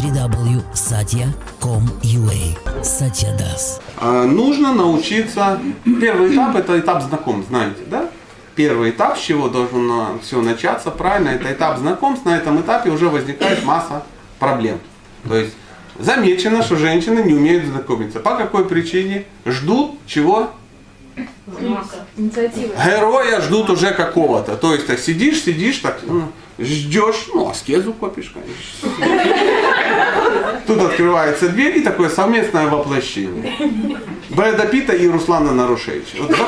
www.satya.com.ua Satya Das. А, Нужно научиться. Первый этап это этап знакомств, знаете, да? Первый этап, с чего должно все начаться, правильно, это этап знакомств. На этом этапе уже возникает масса проблем. То есть замечено, что женщины не умеют знакомиться. По какой причине? Ждут чего? Инициатива. Героя ждут уже какого-то. То есть так сидишь, сидишь, так ну, ждешь, ну, аскезу копишь, конечно. Тут открывается дверь и такое совместное воплощение. Брэда Питта и Руслана Нарушевича. Вот есть,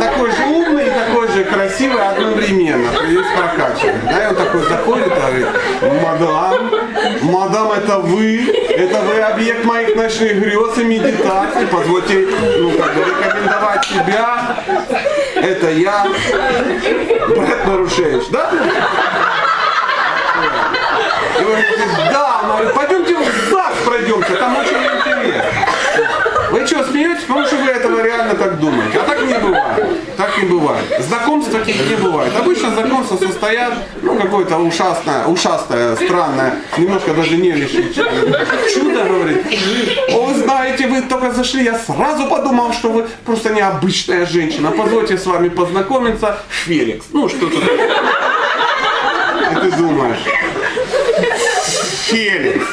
такой же умный и такой же красивый одновременно. Есть прокачанный. Да, и он такой заходит и говорит, мадам, мадам, это вы, это вы объект моих ночных грез и медитаций. Позвольте, ну, как бы рекомендовать себя. Это я, Брэд Нарушевич, да? Да, она пойдемте в ЗАГС пройдемся, там очень интересно. Вы что, смеетесь? Потому что вы этого реально так думаете. А так не бывает. Так не бывает. Знакомств таких не бывает. Обычно знакомства состоят, ну, какое-то ушастное, ушастое, странное, немножко даже не чудо, говорит. О, знаете, вы только зашли, я сразу подумал, что вы просто необычная женщина. Позвольте с вами познакомиться. Феликс. Ну, что-то. И ты думаешь, Феликс.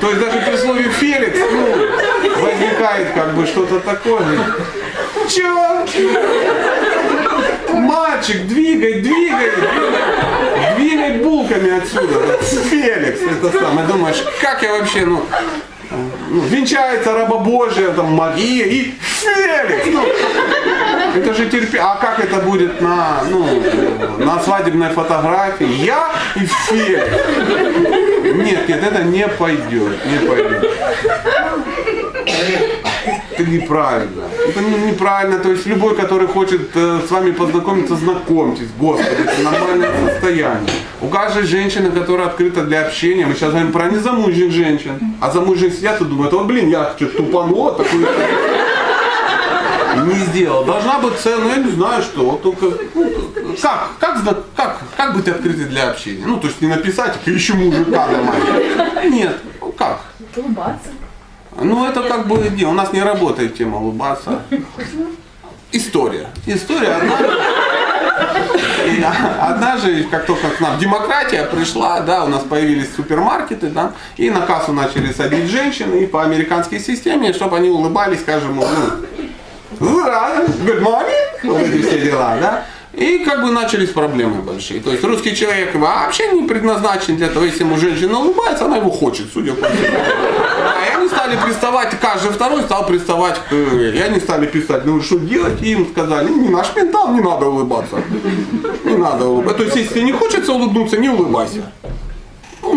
То есть даже при слове Феликс, ну, возникает как бы что-то такое. Чё? Мальчик, двигай, двигай, двигай, двигай булками отсюда. Феликс, это самое. Думаешь, как я вообще, ну, ну, венчается раба Божия, там, Мария и Феликс. Ну, это же терпи. А как это будет на, ну, на свадебной фотографии? Я и Феликс. Нет, нет, это не пойдет, не пойдет. Это неправильно. Это не- неправильно. То есть любой, который хочет э, с вами познакомиться, знакомьтесь. Господи, это нормальное состояние. У каждой женщины, которая открыта для общения, мы сейчас говорим про незамужних женщин, а замужние сидят и думают, вот блин, я что-то тупанул, такую не сделал. Должна быть цель, ну я не знаю что. Вот только, ну, как, как, как, как быть открытой для общения? Ну, то есть не написать, ищу мужика нормально. Нет, ну как? Улыбаться. Ну, это как бы не, у нас не работает тема улыбаться. История. История одна. И однажды, как только к нам демократия пришла, да, у нас появились супермаркеты, да, и на кассу начали садить женщины, и по американской системе, чтобы они улыбались, скажем, ну, good morning, вот эти все дела, да. И как бы начались проблемы большие. То есть русский человек вообще не предназначен для того, если ему женщина улыбается, она его хочет, судя по всему. А и они стали приставать, каждый второй стал приставать к... И они стали писать, ну что делать? И им сказали, не наш ментал, не надо улыбаться. Не надо улыбаться. То есть если не хочется улыбнуться, не улыбайся.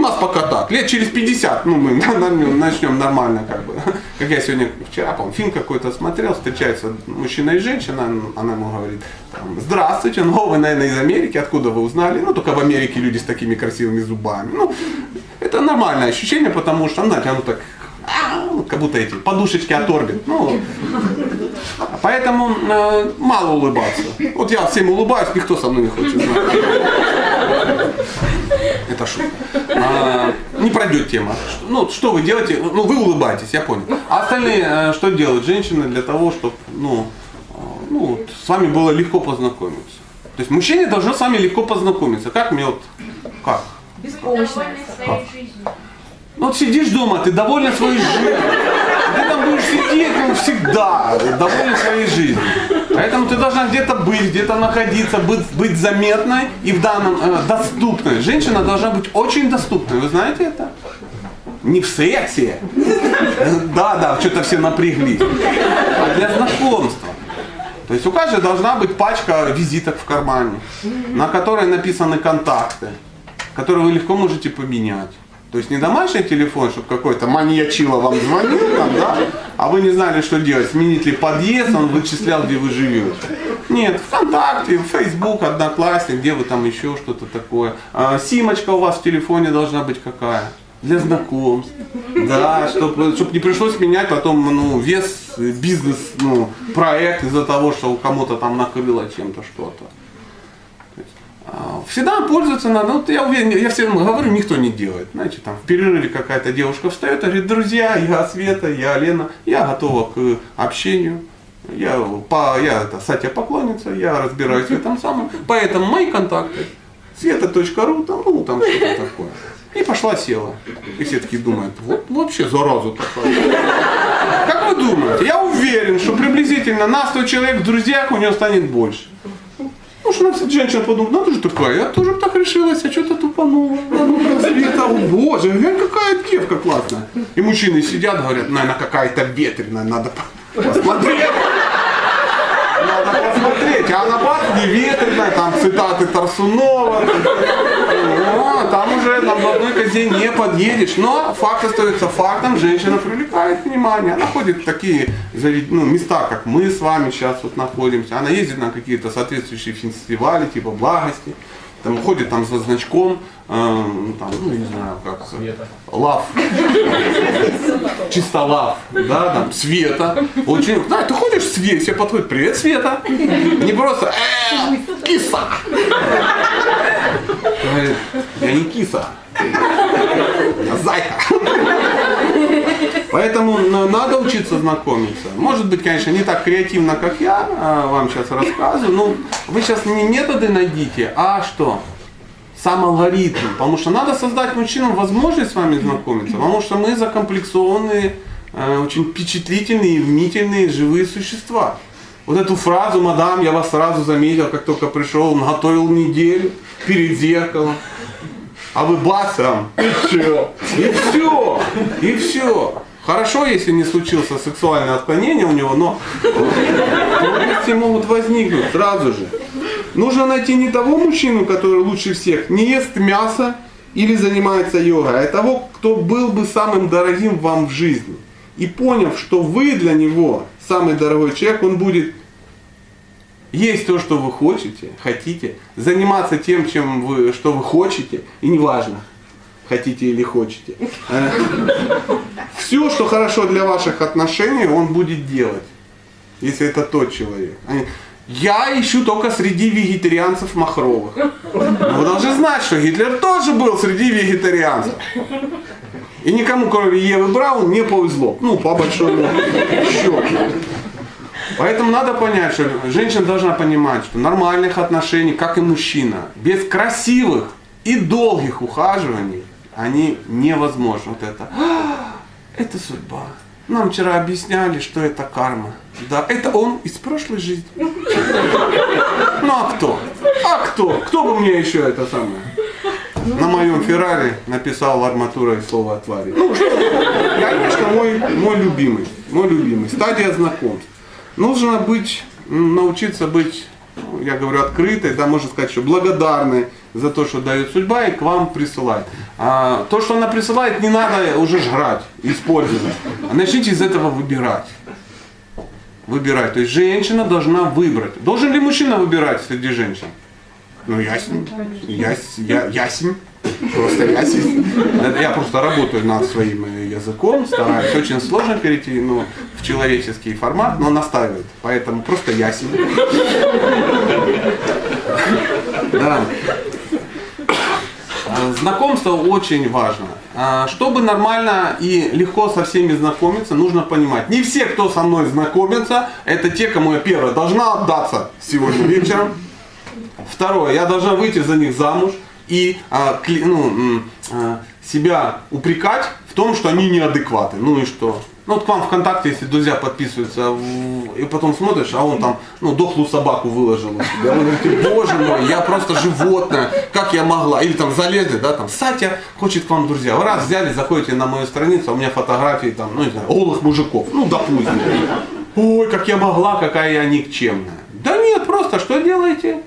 Нас пока так. Лет через 50, ну, мы начнем нормально, как бы. Как я сегодня, вчера, по фильм какой-то смотрел, встречается мужчина и женщина, она ему говорит, там, здравствуйте, ну, вы, наверное, из Америки, откуда вы узнали? Ну, только в Америке люди с такими красивыми зубами. Ну, это нормальное ощущение, потому что, знаете, оно так, как будто эти подушечки оторбит. Ну, поэтому э, мало улыбаться. Вот я всем улыбаюсь, никто со мной не хочет. знать. Это шутка. А, не пройдет тема. Ну, что вы делаете? Ну, вы улыбаетесь, я понял. А остальные э, что делают женщины для того, чтобы, ну, э, ну, вот с вами было легко познакомиться? То есть мужчине должно с вами легко познакомиться. Как мне вот, как? Беспомощность. Как? Ну, вот сидишь дома, ты доволен своей жизнью. Ты там будешь сидеть ну, всегда, доволен своей жизнью. Поэтому ты должна где-то быть, где-то находиться, быть, быть заметной и в данном э, доступной. Женщина должна быть очень доступной. Вы знаете это? Не в сексе. Да, да, что-то все напряглись. А для знакомства. То есть у каждой должна быть пачка визиток в кармане, на которой написаны контакты, которые вы легко можете поменять. То есть не домашний телефон, чтобы какой-то маньячило вам звонил там, да, а вы не знали, что делать, сменить ли подъезд, он вычислял, где вы живете. Нет, ВКонтакте, Facebook, Одноклассник, где вы там еще что-то такое. А, симочка у вас в телефоне должна быть какая? Для знакомств. Да, чтобы не пришлось менять потом ну, вес, бизнес, ну, проект из-за того, что кому-то там накрыло чем-то что-то. А, Всегда пользоваться надо. Вот я уверен, я всем говорю, никто не делает. Знаете, там в перерыве какая-то девушка встает и говорит, друзья, я Света, я Лена, я готова к общению. Я, по, я это, Сатя поклонница, я разбираюсь в этом самом. Поэтому мои контакты. Света.ру, там, ну, там что-то такое. И пошла села. И все такие думают, вот вообще зараза такая. Как вы думаете? Я уверен, что приблизительно на 100 человек в друзьях у нее станет больше. Что она женщина подумала, ну ты же такая, я тоже так решилась, а что-то тупанула. Ну, о боже, какая девка классная. И мужчины сидят, говорят, наверное, какая-то ветреная, надо по- посмотреть. Надо посмотреть, а она бац, не ветреная, там цитаты Тарсунова. Там уже в одной козе не подъедешь. Но факт остается фактом, женщина привлекает внимание. Она ходит в такие ну, места, как мы с вами сейчас вот находимся. Она ездит на какие-то соответствующие фестивали, типа благости. Там ходит там за значком, э, ну, там, ну, не знаю, как. Лав. Чисто лав, да, там, Света. Очень, да, ты ходишь в Свете, все подходят, привет, Света. Не просто, э, киса. Говорит, я не киса, я зайка. Поэтому надо учиться знакомиться. Может быть, конечно, не так креативно, как я а, вам сейчас рассказываю. Но вы сейчас не методы найдите, а что? Сам алгоритм. Потому что надо создать мужчинам возможность с вами знакомиться. Потому что мы закомплексованные, э, очень впечатлительные, мнительные, живые существа. Вот эту фразу, мадам, я вас сразу заметил, как только пришел, готовил неделю перед зеркалом. А вы бацам, и все. И все. И все. Хорошо, если не случился сексуальное отклонение у него, но трудности могут возникнуть сразу же. Нужно найти не того мужчину, который лучше всех не ест мясо или занимается йогой, а того, кто был бы самым дорогим вам в жизни. И поняв, что вы для него самый дорогой человек, он будет есть то, что вы хотите, хотите, заниматься тем, чем вы, что вы хотите, и неважно, хотите или хотите. Все, что хорошо для ваших отношений, он будет делать, если это тот человек. Я ищу только среди вегетарианцев махровых. Вы должны знать, что Гитлер тоже был среди вегетарианцев. И никому, кроме Евы Браун, не повезло. Ну, по большому счету. Поэтому надо понять, что женщина должна понимать, что нормальных отношений, как и мужчина, без красивых и долгих ухаживаний, они невозможны. Вот это, «А, это судьба. Нам вчера объясняли, что это карма. Да, это он из прошлой жизни. Ну а кто? А кто? Кто бы мне еще это самое? На моем Феррари написал арматурой слово твари. Ну, что? Конечно, мой, мой любимый. Мой любимый. Стадия знакомств. Нужно быть, научиться быть, я говорю, открытой, да, можно сказать, что благодарной за то, что дает судьба и к вам присылает. А, то, что она присылает, не надо уже жрать, использовать. А начните из этого выбирать. Выбирать. То есть женщина должна выбрать. Должен ли мужчина выбирать среди женщин? Ну, ясен. Яс, я, ясен. Просто ясен. Я просто работаю над своим э, языком, стараюсь. Очень сложно перейти ну, в человеческий формат, но настаивает. Поэтому просто ясен. Да. А, Знакомство очень важно. А, Чтобы нормально и легко со всеми знакомиться, нужно понимать, не все, кто со мной знакомится, это те, кому я первое должна отдаться сегодня вечером. Второе, я должна выйти за них замуж и а, ну, а, себя упрекать в том, что они неадекваты. Ну и что? Ну вот к вам ВКонтакте, если друзья подписываются, и потом смотришь, а он там, ну, дохлую собаку выложил. Вы говорите, боже мой, я просто животное, как я могла? Или там залезли, да, там, Сатя хочет к вам друзья. Вы раз взяли, заходите на мою страницу, а у меня фотографии там, ну, не знаю, голых мужиков, ну, допустим. Ой, как я могла, какая я никчемная. Да нет, просто что делаете?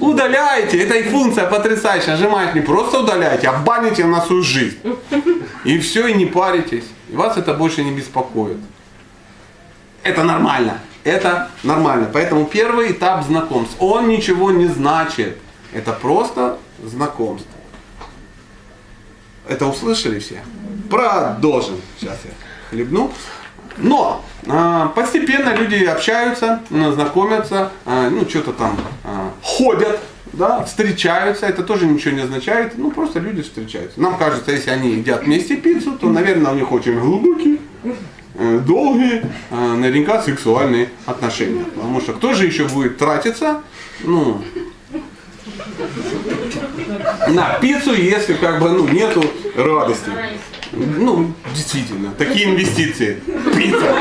Удаляете. Это и функция потрясающая. Нажимаете, не просто удаляете, а баните на свою жизнь. И все, и не паритесь. И вас это больше не беспокоит. Это нормально. Это нормально. Поэтому первый этап знакомств. Он ничего не значит. Это просто знакомство. Это услышали все? Продолжим. Сейчас я хлебну. Но а, постепенно люди общаются, знакомятся, а, ну что-то там а, ходят да, встречаются, это тоже ничего не означает, ну просто люди встречаются. Нам кажется, если они едят вместе пиццу, то, наверное, у них очень глубокие, э, долгие, э, наверняка сексуальные отношения. Потому что кто же еще будет тратиться, ну, на пиццу, если как бы ну, нету радости. Ну, действительно, такие инвестиции. Пицца.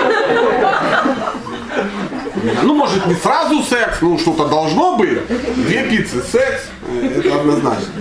Ну, может, не сразу секс, ну, что-то должно быть. Две пиццы, секс, э, это однозначно.